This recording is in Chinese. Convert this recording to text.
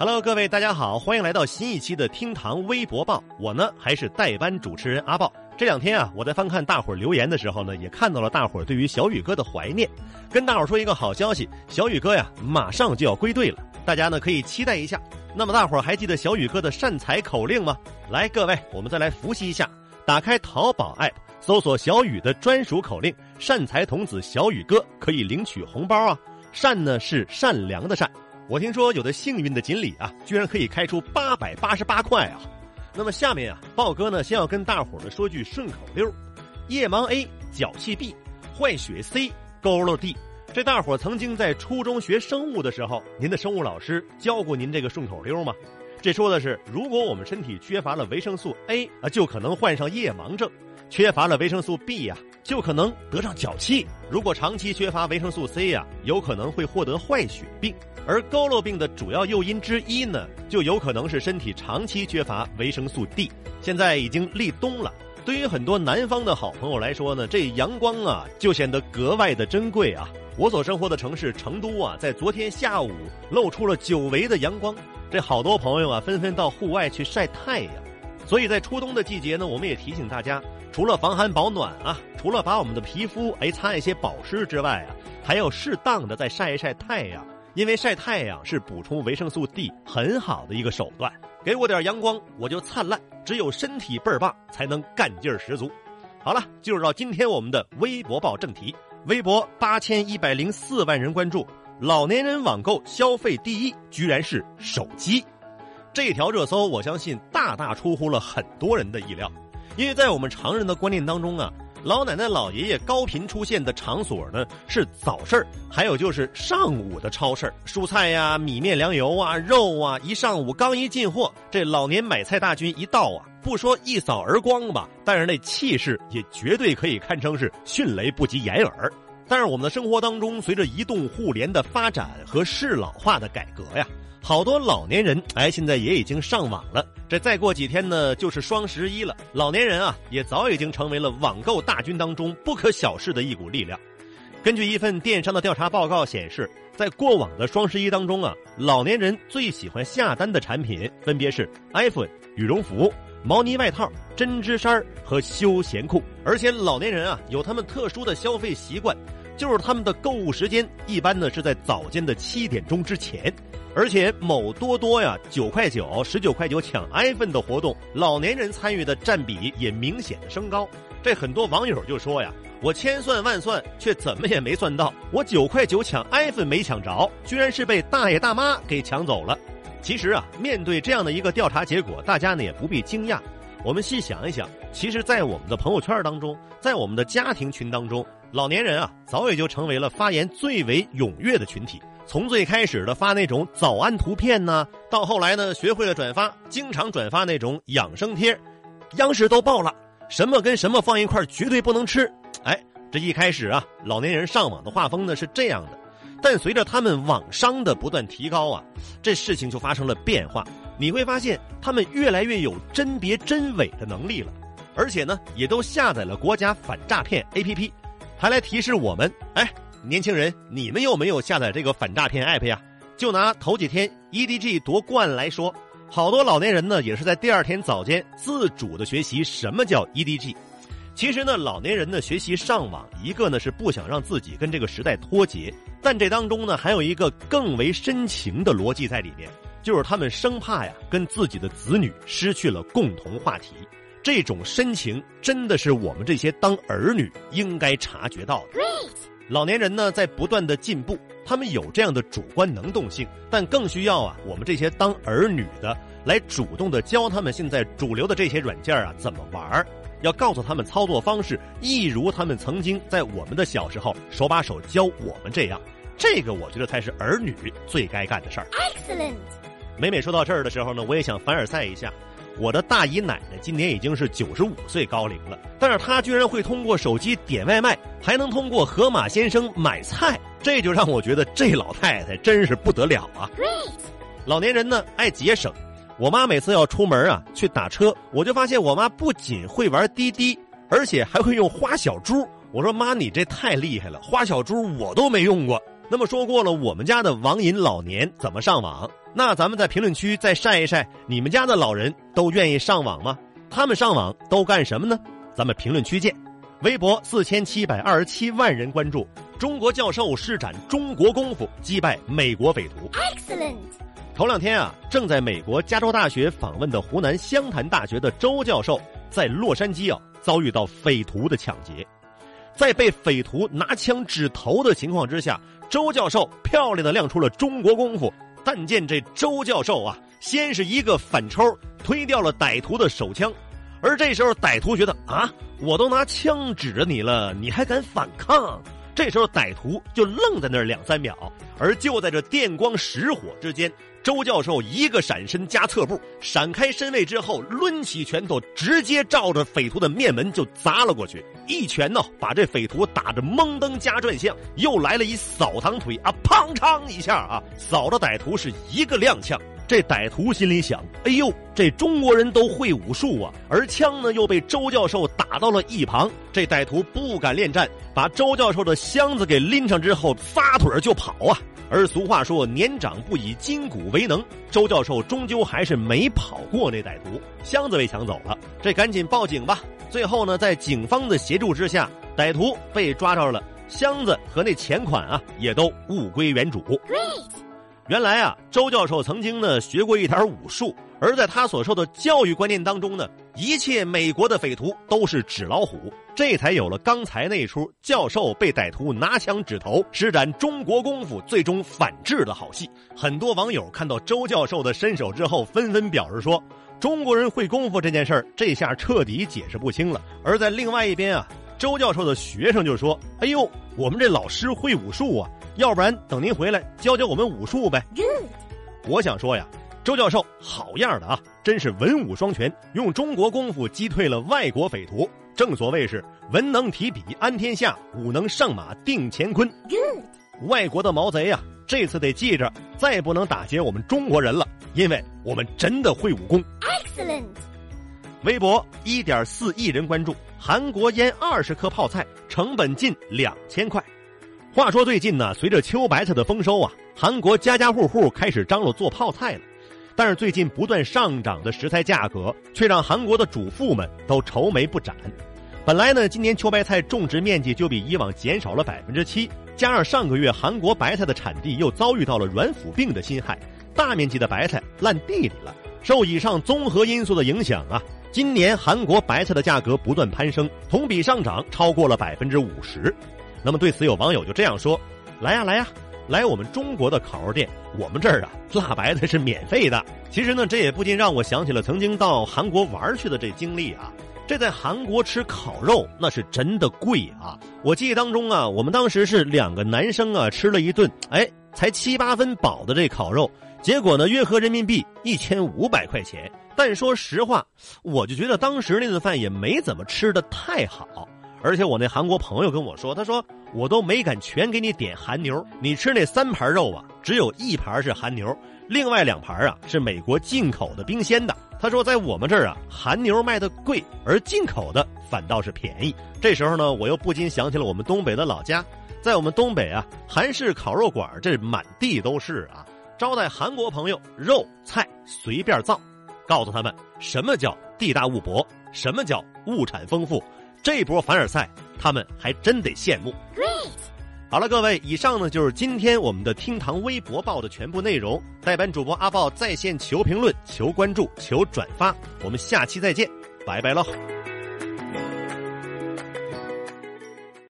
Hello，各位大家好，欢迎来到新一期的厅堂微博报。我呢还是代班主持人阿豹。这两天啊，我在翻看大伙儿留言的时候呢，也看到了大伙儿对于小雨哥的怀念。跟大伙儿说一个好消息，小雨哥呀马上就要归队了，大家呢可以期待一下。那么大伙儿还记得小雨哥的善财口令吗？来，各位，我们再来复习一下。打开淘宝 app，搜索小雨的专属口令“善财童子小雨哥”，可以领取红包啊。善呢是善良的善。我听说有的幸运的锦鲤啊，居然可以开出八百八十八块啊！那么下面啊，豹哥呢先要跟大伙儿呢说句顺口溜：夜盲 A，脚气 B，坏血 C，佝偻 D。这大伙儿曾经在初中学生物的时候，您的生物老师教过您这个顺口溜吗？这说的是，如果我们身体缺乏了维生素 A 啊，就可能患上夜盲症；缺乏了维生素 B 呀，就可能得上脚气；如果长期缺乏维生素 C 呀，有可能会获得坏血病。而佝偻病的主要诱因之一呢，就有可能是身体长期缺乏维生素 D。现在已经立冬了，对于很多南方的好朋友来说呢，这阳光啊就显得格外的珍贵啊。我所生活的城市成都啊，在昨天下午露出了久违的阳光，这好多朋友啊纷纷到户外去晒太阳。所以在初冬的季节呢，我们也提醒大家，除了防寒保暖啊，除了把我们的皮肤哎擦一些保湿之外啊，还要适当的再晒一晒太阳。因为晒太阳是补充维生素 D 很好的一个手段，给我点阳光我就灿烂。只有身体倍儿棒，才能干劲儿十足。好了，进入到今天我们的微博报正题。微博八千一百零四万人关注，老年人网购消费第一居然是手机。这条热搜我相信大大出乎了很多人的意料，因为在我们常人的观念当中啊。老奶奶、老爷爷高频出现的场所呢是早市还有就是上午的超市蔬菜呀、米面粮油啊、肉啊，一上午刚一进货，这老年买菜大军一到啊，不说一扫而光吧，但是那气势也绝对可以堪称是迅雷不及掩耳。但是我们的生活当中，随着移动互联的发展和适老化的改革呀。好多老年人哎，现在也已经上网了。这再过几天呢，就是双十一了。老年人啊，也早已经成为了网购大军当中不可小视的一股力量。根据一份电商的调查报告显示，在过往的双十一当中啊，老年人最喜欢下单的产品分别是 iPhone、羽绒服、毛呢外套、针织衫和休闲裤。而且老年人啊，有他们特殊的消费习惯，就是他们的购物时间一般呢是在早间的七点钟之前。而且某多多呀，九块九、十九块九抢 iPhone 的活动，老年人参与的占比也明显的升高。这很多网友就说呀：“我千算万算，却怎么也没算到，我九块九抢 iPhone 没抢着，居然是被大爷大妈给抢走了。”其实啊，面对这样的一个调查结果，大家呢也不必惊讶。我们细想一想，其实，在我们的朋友圈当中，在我们的家庭群当中，老年人啊，早已就成为了发言最为踊跃的群体。从最开始的发那种早安图片呢，到后来呢，学会了转发，经常转发那种养生贴，央视都报了，什么跟什么放一块绝对不能吃。哎，这一开始啊，老年人上网的画风呢是这样的，但随着他们网商的不断提高啊，这事情就发生了变化。你会发现，他们越来越有甄别真伪的能力了，而且呢，也都下载了国家反诈骗 APP，还来提示我们，哎。年轻人，你们有没有下载这个反诈骗 app 呀？就拿头几天 EDG 夺冠来说，好多老年人呢也是在第二天早间自主的学习什么叫 EDG。其实呢，老年人呢学习上网，一个呢是不想让自己跟这个时代脱节，但这当中呢还有一个更为深情的逻辑在里面，就是他们生怕呀跟自己的子女失去了共同话题。这种深情真的是我们这些当儿女应该察觉到的。老年人呢在不断的进步，他们有这样的主观能动性，但更需要啊我们这些当儿女的来主动的教他们现在主流的这些软件啊怎么玩要告诉他们操作方式，一如他们曾经在我们的小时候手把手教我们这样，这个我觉得才是儿女最该干的事儿。Excellent。每每说到这儿的时候呢，我也想凡尔赛一下。我的大姨奶奶今年已经是九十五岁高龄了，但是她居然会通过手机点外卖，还能通过河马先生买菜，这就让我觉得这老太太真是不得了啊！老年人呢爱节省，我妈每次要出门啊去打车，我就发现我妈不仅会玩滴滴，而且还会用花小猪。我说妈，你这太厉害了，花小猪我都没用过。那么说过了，我们家的网瘾老年怎么上网？那咱们在评论区再晒一晒，你们家的老人都愿意上网吗？他们上网都干什么呢？咱们评论区见。微博四千七百二十七万人关注，中国教授施展中国功夫击败美国匪徒。Excellent。头两天啊，正在美国加州大学访问的湖南湘潭大学的周教授，在洛杉矶啊遭遇到匪徒的抢劫，在被匪徒拿枪指头的情况之下。周教授漂亮的亮出了中国功夫，但见这周教授啊，先是一个反抽推掉了歹徒的手枪，而这时候歹徒觉得啊，我都拿枪指着你了，你还敢反抗？这时候歹徒就愣在那儿两三秒，而就在这电光石火之间。周教授一个闪身加侧步，闪开身位之后，抡起拳头，直接照着匪徒的面门就砸了过去。一拳呢，把这匪徒打得懵登加转向，又来了一扫堂腿啊，砰嚓一下啊，扫着歹徒是一个踉跄。这歹徒心里想：哎呦，这中国人都会武术啊！而枪呢，又被周教授打到了一旁。这歹徒不敢恋战，把周教授的箱子给拎上之后，撒腿就跑啊。而俗话说“年长不以筋骨为能”，周教授终究还是没跑过那歹徒，箱子被抢走了，这赶紧报警吧。最后呢，在警方的协助之下，歹徒被抓着了，箱子和那钱款啊，也都物归原主。原来啊，周教授曾经呢学过一点武术。而在他所受的教育观念当中呢，一切美国的匪徒都是纸老虎，这才有了刚才那出教授被歹徒拿枪指头，施展中国功夫，最终反制的好戏。很多网友看到周教授的身手之后，纷纷表示说，中国人会功夫这件事儿，这下彻底解释不清了。而在另外一边啊，周教授的学生就说：“哎呦，我们这老师会武术啊，要不然等您回来教教我们武术呗。”我想说呀。周教授好样的啊！真是文武双全，用中国功夫击退了外国匪徒。正所谓是文能提笔安天下，武能上马定乾坤。外国的毛贼呀，这次得记着，再不能打劫我们中国人了，因为我们真的会武功。Excellent。微博一点四亿人关注，韩国腌二十颗泡菜成本近两千块。话说最近呢，随着秋白菜的丰收啊，韩国家家户户开始张罗做泡菜了。但是最近不断上涨的食材价格，却让韩国的主妇们都愁眉不展。本来呢，今年秋白菜种植面积就比以往减少了百分之七，加上上个月韩国白菜的产地又遭遇到了软腐病的侵害，大面积的白菜烂地里了。受以上综合因素的影响啊，今年韩国白菜的价格不断攀升，同比上涨超过了百分之五十。那么对此，有网友就这样说：“来呀，来呀！”来我们中国的烤肉店，我们这儿啊，辣白菜是免费的。其实呢，这也不禁让我想起了曾经到韩国玩去的这经历啊。这在韩国吃烤肉那是真的贵啊！我记忆当中啊，我们当时是两个男生啊，吃了一顿，哎，才七八分饱的这烤肉，结果呢，约合人民币一千五百块钱。但说实话，我就觉得当时那顿饭也没怎么吃的太好。而且我那韩国朋友跟我说，他说我都没敢全给你点韩牛，你吃那三盘肉啊，只有一盘是韩牛，另外两盘啊是美国进口的冰鲜的。他说在我们这儿啊，韩牛卖的贵，而进口的反倒是便宜。这时候呢，我又不禁想起了我们东北的老家，在我们东北啊，韩式烤肉馆这满地都是啊，招待韩国朋友，肉菜随便造，告诉他们什么叫地大物博，什么叫物产丰富。这波凡尔赛，他们还真得羡慕。Great，好了，各位，以上呢就是今天我们的厅堂微博报的全部内容。代班主播阿豹在线求评论、求关注、求转发，我们下期再见，拜拜喽。